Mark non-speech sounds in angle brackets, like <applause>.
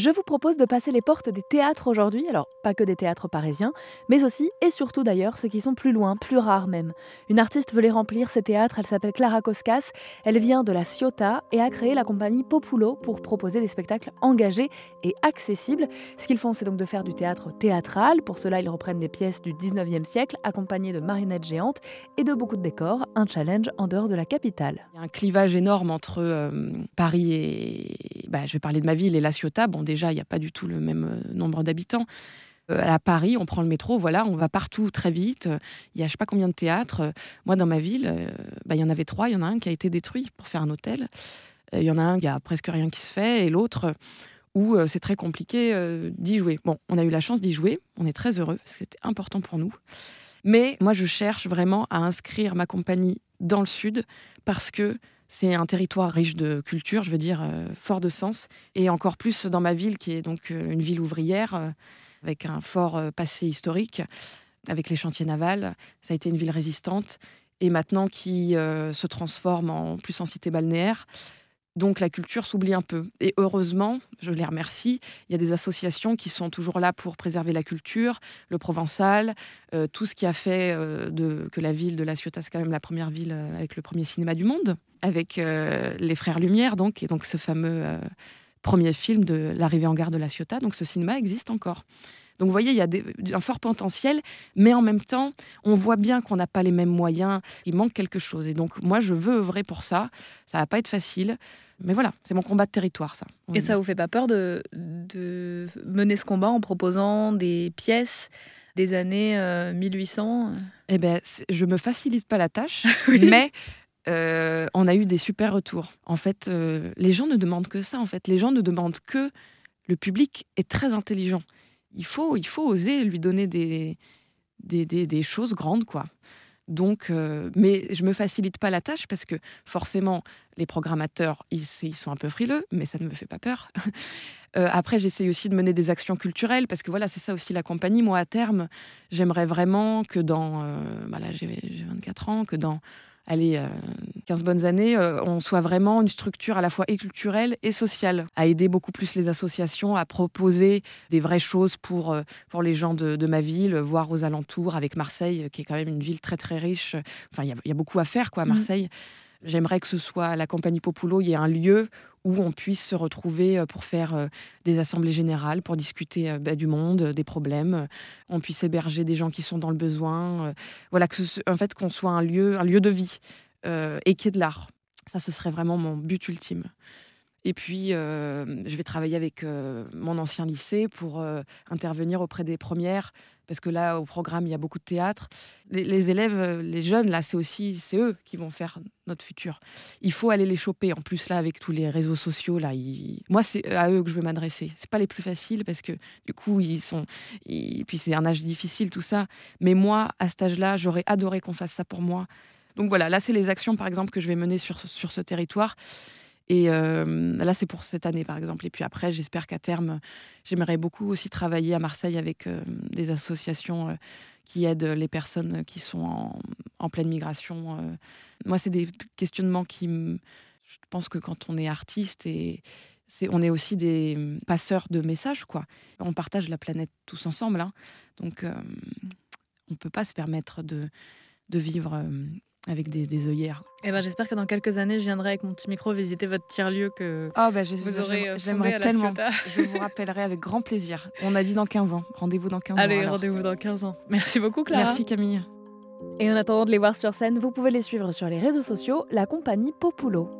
Je vous propose de passer les portes des théâtres aujourd'hui, alors pas que des théâtres parisiens, mais aussi et surtout d'ailleurs ceux qui sont plus loin, plus rares même. Une artiste veut les remplir ces théâtres, elle s'appelle Clara Koskas, elle vient de la Ciotat et a créé la compagnie Populo pour proposer des spectacles engagés et accessibles. Ce qu'ils font, c'est donc de faire du théâtre théâtral. Pour cela, ils reprennent des pièces du 19e siècle accompagnées de marionnettes géantes et de beaucoup de décors, un challenge en dehors de la capitale. Il y a un clivage énorme entre euh, Paris et, bah, je vais parler de ma ville et la Ciotat. Déjà, il n'y a pas du tout le même euh, nombre d'habitants. Euh, à Paris, on prend le métro, voilà, on va partout très vite. Il y a je sais pas combien de théâtres. Moi, dans ma ville, bah, il y en avait trois. Il y en a un qui a été détruit pour faire un hôtel. Il y en a un, il y a presque rien qui se fait, et l'autre où c'est très compliqué d'y jouer. Bon, on a eu la chance d'y jouer, on est très heureux, c'était important pour nous. Mais moi, je cherche vraiment à inscrire ma compagnie dans le sud parce que c'est un territoire riche de culture, je veux dire, euh, fort de sens. Et encore plus dans ma ville, qui est donc euh, une ville ouvrière, euh, avec un fort passé historique, avec les chantiers navals. Ça a été une ville résistante. Et maintenant qui se transforme en plus en cité balnéaire. Donc la culture s'oublie un peu. Et heureusement, je les remercie, il y a des associations qui sont toujours là pour préserver la culture, le provençal, tout ce qui a fait que la ville de La Ciotat, c'est quand même la première ville avec le premier cinéma du monde, avec les Frères Lumière, donc, et donc ce fameux premier film de l'arrivée en gare de La Ciotat. Donc ce cinéma existe encore. Donc vous voyez, il y a un fort potentiel, mais en même temps, on voit bien qu'on n'a pas les mêmes moyens, il manque quelque chose. Et donc moi, je veux œuvrer pour ça. Ça va pas être facile. Mais voilà, c'est mon combat de territoire, ça. Et ça vous fait pas peur de, de mener ce combat en proposant des pièces des années 1800 euh, Eh bien, je me facilite pas la tâche, <laughs> mais euh, on a eu des super retours. En fait, euh, les gens ne demandent que ça. En fait, les gens ne demandent que le public est très intelligent il faut, il faut oser lui donner des, des, des, choses grandes, quoi. Donc, euh, mais je me facilite pas la tâche parce que forcément, les programmateurs, ils, ils sont un peu frileux, mais ça ne me fait pas peur. <laughs> Après, j'essaye aussi de mener des actions culturelles parce que voilà, c'est ça aussi la compagnie. Moi, à terme, j'aimerais vraiment que dans, euh, j'ai 24 ans, que dans allez, 15 euh, bonnes années, euh, on soit vraiment une structure à la fois et culturelle et sociale, à aider beaucoup plus les associations, à proposer des vraies choses pour, euh, pour les gens de, ma ville, voire aux alentours, avec Marseille, qui est quand même une ville très très riche. Enfin, il y, y, a beaucoup à faire quoi, à mmh. J'aimerais que ce soit la compagnie Populo, il y ait un lieu où on puisse se retrouver euh, pour faire euh, des assemblées générales, pour discuter euh, bah, du monde, des problèmes. On puisse héberger des gens qui sont dans le besoin. Voilà, que en fait, qu'on soit un lieu, un lieu de vie et qui est de l'art. Ça, ce serait vraiment mon but ultime. Et puis, je vais travailler avec mon ancien lycée pour intervenir auprès des premières parce que là, au programme, il y a beaucoup de théâtre. Les, élèves, euh, les jeunes, là, c'est aussi, c'est eux qui vont faire notre futur. Il faut aller les choper. En plus, là, avec tous les réseaux sociaux, là, moi, c'est à eux que je veux m'adresser. C'est pas les plus faciles parce que du coup, ils sont, et puis c'est un âge difficile, tout ça. Mais moi, à cet âge-là, j'aurais adoré qu'on fasse ça pour moi. Donc voilà, là, c'est les actions, par exemple, que je vais mener sur, sur ce territoire. Et là, c'est pour cette année, par exemple. Et puis après, j'espère qu'à terme, j'aimerais beaucoup aussi travailler à Marseille avec des associations qui aident les personnes qui sont en, pleine migration. Moi, c'est des questionnements qui Je pense que quand on est artiste et on est aussi des passeurs de messages, quoi. On partage la planète tous ensemble, hein. donc on ne peut pas se permettre de, de vivre avec des, des œillères. Eh ben, J'espère que dans quelques années, je viendrai avec mon petit micro visiter votre tiers-lieu que oh, ben, vous aurez euh, J'aimerais tellement. <laughs> Je vous rappellerai avec grand plaisir. On a dit dans 15 ans. Rendez-vous dans 15 ans. Allez, rendez-vous dans 15 ans. Merci beaucoup, Clara. Merci, Camille. Et en attendant de les voir sur scène, vous pouvez les suivre sur les réseaux sociaux, la compagnie Populo.